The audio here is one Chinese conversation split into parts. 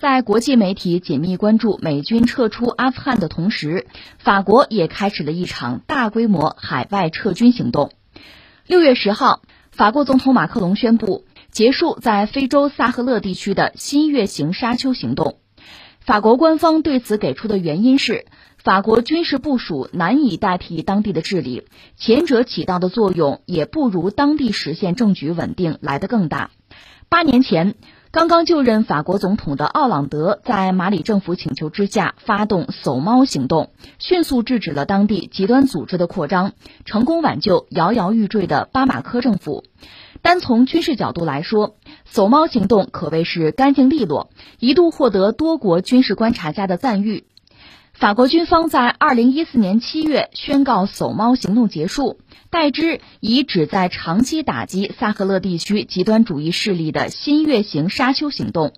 在国际媒体紧密关注美军撤出阿富汗的同时，法国也开始了一场大规模海外撤军行动。六月十号，法国总统马克龙宣布结束在非洲萨赫勒地区的新月形沙丘行动。法国官方对此给出的原因是，法国军事部署难以代替当地的治理，前者起到的作用也不如当地实现政局稳定来得更大。八年前。刚刚就任法国总统的奥朗德在马里政府请求之下发动“搜猫”行动，迅速制止了当地极端组织的扩张，成功挽救摇摇欲坠的巴马科政府。单从军事角度来说，“搜猫”行动可谓是干净利落，一度获得多国军事观察家的赞誉。法国军方在二零一四年七月宣告“搜猫”行动结束，代之以旨在长期打击萨赫勒地区极端主义势力的新月形沙丘行动。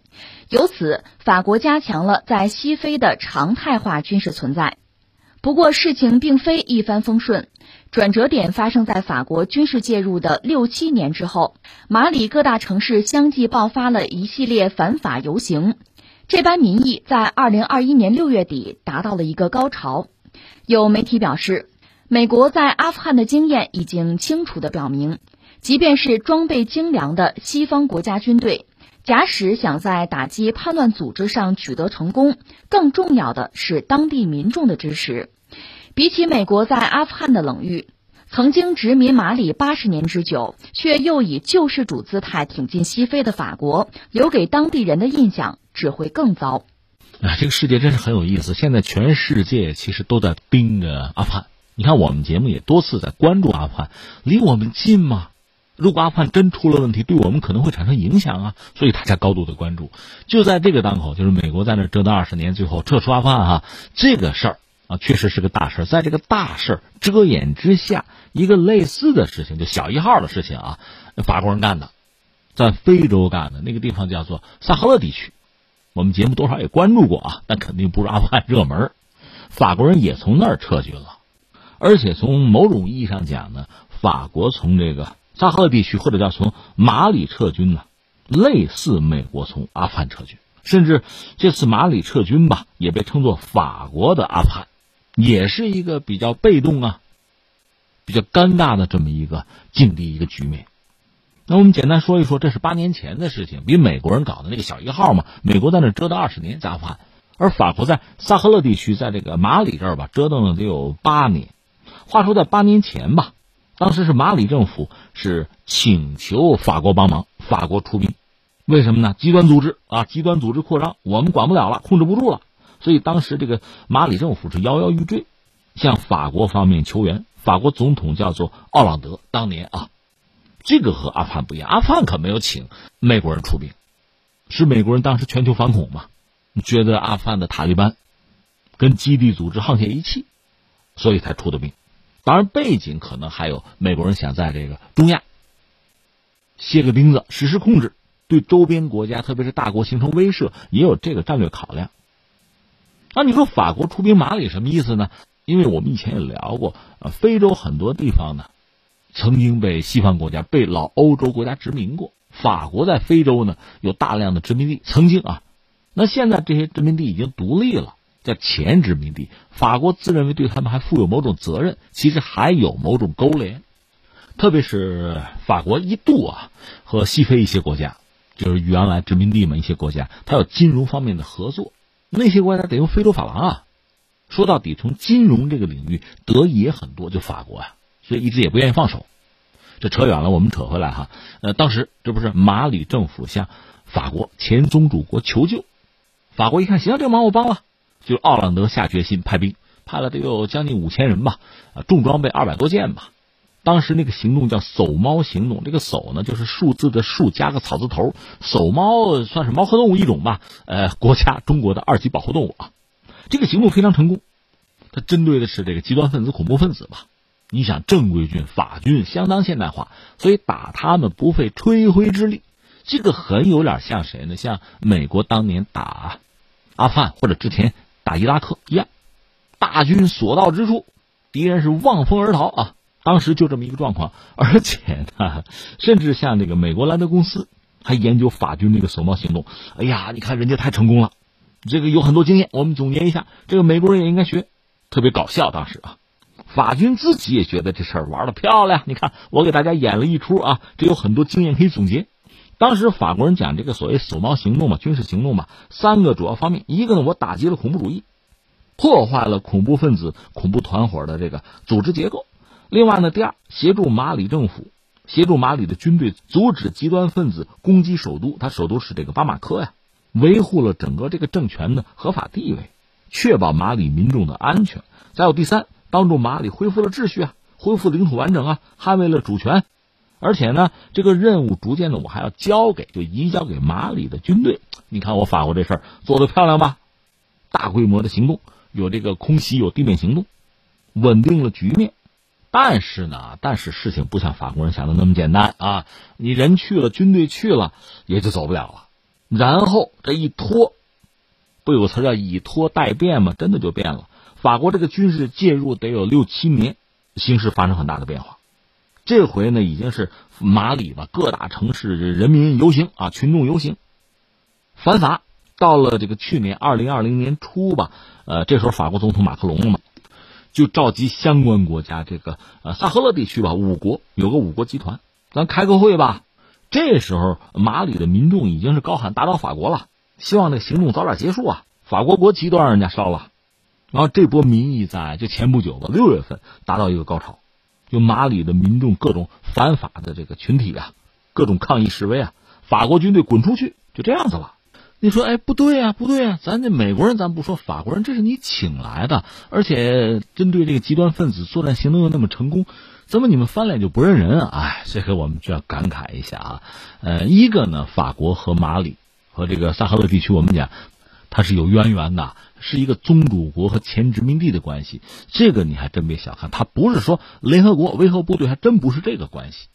由此，法国加强了在西非的常态化军事存在。不过，事情并非一帆风顺，转折点发生在法国军事介入的六七年之后，马里各大城市相继爆发了一系列反法游行。这般民意在二零二一年六月底达到了一个高潮。有媒体表示，美国在阿富汗的经验已经清楚地表明，即便是装备精良的西方国家军队，假使想在打击叛乱组织上取得成功，更重要的是当地民众的支持。比起美国在阿富汗的冷遇，曾经殖民马里八十年之久，却又以救世主姿态挺进西非的法国，留给当地人的印象。只会更糟。啊，这个世界真是很有意思。现在全世界其实都在盯着阿富汗。你看，我们节目也多次在关注阿富汗，离我们近吗？如果阿富汗真出了问题，对我们可能会产生影响啊，所以大家高度的关注。就在这个当口，就是美国在那折腾二十年，最后撤出阿富汗哈，这个事儿啊，确实是个大事。在这个大事遮掩之下，一个类似的事情，就小一号的事情啊，法国人干的，在非洲干的那个地方叫做萨赫勒地区。我们节目多少也关注过啊，但肯定不是阿富汗热门。法国人也从那儿撤军了，而且从某种意义上讲呢，法国从这个扎赫地区或者叫从马里撤军呢，类似美国从阿富汗撤军。甚至这次马里撤军吧，也被称作法国的阿富汗，也是一个比较被动啊、比较尴尬的这么一个境地一个局面。那我们简单说一说，这是八年前的事情，比美国人搞的那个小一号嘛。美国在那折腾二十年，阿富汗，而法国在萨赫勒地区，在这个马里这儿吧，折腾了得有八年。话说在八年前吧，当时是马里政府是请求法国帮忙，法国出兵，为什么呢？极端组织啊，极端组织扩张，我们管不了了，控制不住了，所以当时这个马里政府是摇摇欲坠，向法国方面求援。法国总统叫做奥朗德，当年啊。这个和阿富汗不一样，阿富汗可没有请美国人出兵，是美国人当时全球反恐嘛，觉得阿富汗的塔利班跟基地组织沆瀣一气，所以才出的兵。当然，背景可能还有美国人想在这个中亚歇个钉子，实施控制，对周边国家，特别是大国形成威慑，也有这个战略考量。那你说法国出兵马里什么意思呢？因为我们以前也聊过，呃，非洲很多地方呢。曾经被西方国家、被老欧洲国家殖民过。法国在非洲呢有大量的殖民地，曾经啊，那现在这些殖民地已经独立了，叫前殖民地。法国自认为对他们还负有某种责任，其实还有某种勾连。特别是法国一度啊和西非一些国家，就是原来殖民地嘛一些国家，它有金融方面的合作。那些国家得用非洲法郎啊。说到底，从金融这个领域得益也很多，就法国啊。所以一直也不愿意放手，这扯远了，我们扯回来哈。呃，当时这不是马里政府向法国前宗主国求救，法国一看行，这个忙我帮了，就奥朗德下决心派兵，派了得有将近五千人吧，啊，重装备二百多件吧。当时那个行动叫“搜猫行动”，这个“搜”呢就是数字的“数”加个草字头，“搜猫”算是猫科动物一种吧，呃，国家中国的二级保护动物啊。这个行动非常成功，它针对的是这个极端分子、恐怖分子吧。你想正规军法军相当现代化，所以打他们不费吹灰之力，这个很有点像谁呢？像美国当年打阿富汗或者之前打伊拉克一样，大军所到之处，敌人是望风而逃啊！当时就这么一个状况，而且呢，甚至像这个美国兰德公司还研究法军这个守猫行动。哎呀，你看人家太成功了，这个有很多经验，我们总结一下，这个美国人也应该学，特别搞笑。当时啊，法军自己也觉得这事儿玩的漂亮。你看，我给大家演了一出啊，这有很多经验可以总结。当时法国人讲这个所谓守猫行动嘛，军事行动嘛，三个主要方面，一个呢，我打击了恐怖主义，破坏了恐怖分子、恐怖团伙的这个组织结构；另外呢，第二，协助马里政府。协助马里的军队阻止极端分子攻击首都，他首都是这个巴马科呀，维护了整个这个政权的合法地位，确保马里民众的安全。再有第三，帮助马里恢复了秩序啊，恢复领土完整啊，捍卫了主权。而且呢，这个任务逐渐的我还要交给，就移交给马里的军队。你看我法国这事儿做的漂亮吧？大规模的行动，有这个空袭，有地面行动，稳定了局面。但是呢，但是事情不像法国人想的那么简单啊！你人去了，军队去了，也就走不了了。然后这一拖，不有词叫以拖代变吗？真的就变了。法国这个军事介入得有六七年，形势发生很大的变化。这回呢，已经是马里吧，各大城市人民游行啊，群众游行反法。到了这个去年二零二零年初吧，呃，这时候法国总统马克龙了嘛。就召集相关国家，这个呃萨赫勒地区吧，五国有个五国集团，咱开个会吧。这时候马里的民众已经是高喊打倒法国了，希望这行动早点结束啊。法国国旗都让人家烧了，然后这波民意在就前不久吧，六月份达到一个高潮，就马里的民众各种反法的这个群体啊，各种抗议示威啊，法国军队滚出去，就这样子了。你说，哎，不对呀，不对呀，咱这美国人咱不说，法国人这是你请来的，而且针对这个极端分子作战行动又那么成功，怎么你们翻脸就不认人啊？哎，这个我们就要感慨一下啊。呃，一个呢，法国和马里和这个萨哈勒地区，我们讲它是有渊源的，是一个宗主国和前殖民地的关系。这个你还真别小看，它不是说联合国维和部队，还真不是这个关系。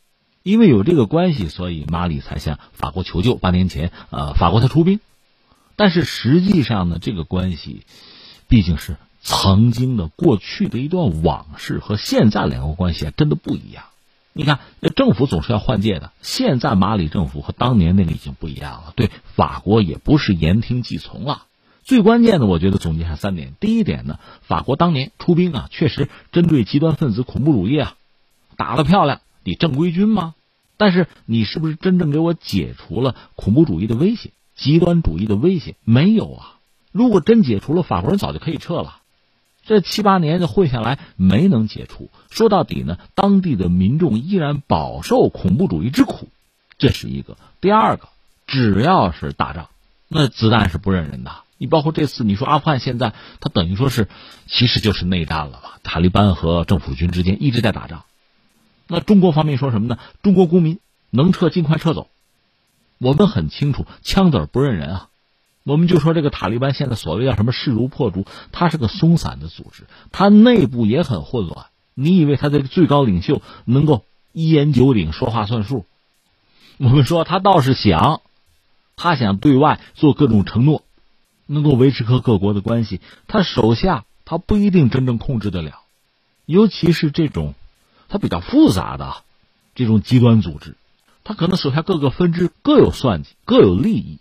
因为有这个关系，所以马里才向法国求救。八年前，呃，法国才出兵。但是实际上呢，这个关系毕竟是曾经的过去的一段往事，和现在两国关系还真的不一样。你看，那政府总是要换届的，现在马里政府和当年那个已经不一样了，对法国也不是言听计从了。最关键的，我觉得总结下三点：第一点呢，法国当年出兵啊，确实针对极端分子、恐怖主义啊，打得漂亮。你正规军吗？但是你是不是真正给我解除了恐怖主义的威胁？极端主义的威胁没有啊！如果真解除了，法国人早就可以撤了。这七八年的混下来没能解除，说到底呢，当地的民众依然饱受恐怖主义之苦，这是一个。第二个，只要是打仗，那子弹是不认人的。你包括这次，你说阿富汗现在，它等于说是，其实就是内战了吧？塔利班和政府军之间一直在打仗。那中国方面说什么呢？中国公民能撤尽快撤走。我们很清楚，枪子儿不认人啊！我们就说这个塔利班现在所谓叫什么势如破竹，它是个松散的组织，它内部也很混乱。你以为他这个最高领袖能够一言九鼎、说话算数？我们说他倒是想，他想对外做各种承诺，能够维持和各国的关系。他手下他不一定真正控制得了，尤其是这种他比较复杂的这种极端组织。他可能手下各个分支各有算计，各有利益。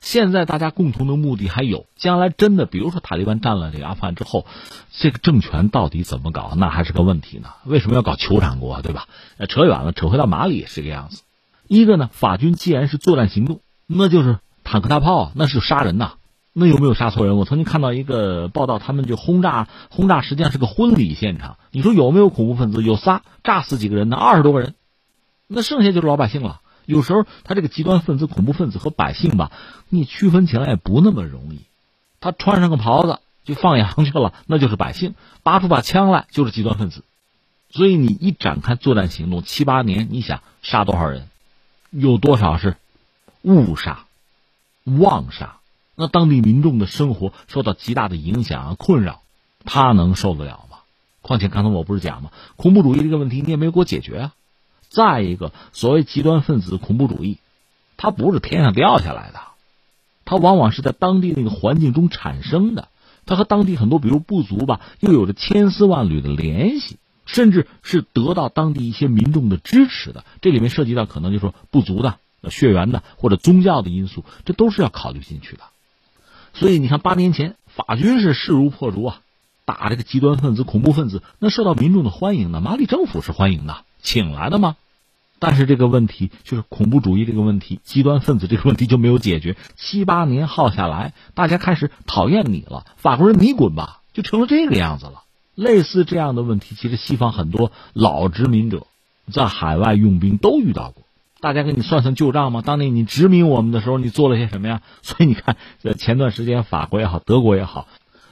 现在大家共同的目的还有，将来真的，比如说塔利班占了这个阿富汗之后，这个政权到底怎么搞，那还是个问题呢？为什么要搞酋长国，对吧？扯远了，扯回到马里也是这个样子。一个呢，法军既然是作战行动，那就是坦克大炮，那是杀人呐。那有没有杀错人？我曾经看到一个报道，他们就轰炸，轰炸实际上是个婚礼现场。你说有没有恐怖分子？有仨，炸死几个人呢？二十多个人。那剩下就是老百姓了。有时候他这个极端分子、恐怖分子和百姓吧，你区分起来也不那么容易。他穿上个袍子就放羊去了，那就是百姓；拔出把枪来就是极端分子。所以你一展开作战行动，七八年，你想杀多少人？有多少是误杀、妄杀？那当地民众的生活受到极大的影响啊、困扰，他能受得了吗？况且刚才我不是讲吗？恐怖主义这个问题你也没有给我解决啊。再一个，所谓极端分子、恐怖主义，它不是天上掉下来的，它往往是在当地那个环境中产生的。它和当地很多，比如部族吧，又有着千丝万缕的联系，甚至是得到当地一些民众的支持的。这里面涉及到可能就说部族的血缘的或者宗教的因素，这都是要考虑进去的。所以你看，八年前法军是势如破竹啊，打这个极端分子、恐怖分子，那受到民众的欢迎的，马里政府是欢迎的，请来的吗？但是这个问题就是恐怖主义这个问题、极端分子这个问题就没有解决。七八年耗下来，大家开始讨厌你了，法国人你滚吧，就成了这个样子了。类似这样的问题，其实西方很多老殖民者在海外用兵都遇到过。大家给你算算旧账吗？当年你殖民我们的时候，你做了些什么呀？所以你看，这前段时间法国也好，德国也好，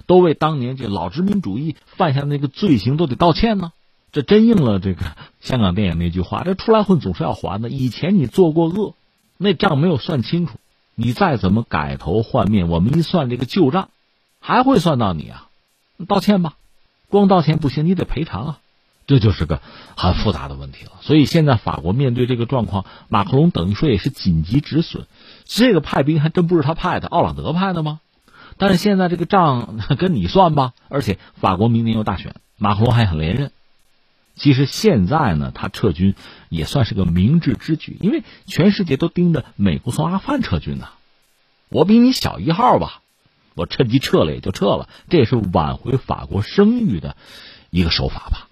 都为当年这老殖民主义犯下的那个罪行都得道歉呢。这真应了这个香港电影那句话：这出来混总是要还的。以前你做过恶，那账没有算清楚，你再怎么改头换面，我们一算这个旧账，还会算到你啊。道歉吧，光道歉不行，你得赔偿啊。这就是个很复杂的问题了，所以现在法国面对这个状况，马克龙等于说也是紧急止损。这个派兵还真不是他派的，奥朗德派的吗？但是现在这个账 跟你算吧，而且法国明年有大选，马克龙还想连任。其实现在呢，他撤军也算是个明智之举，因为全世界都盯着美国从阿富汗撤军呢。我比你小一号吧，我趁机撤了也就撤了，这也是挽回法国声誉的一个手法吧。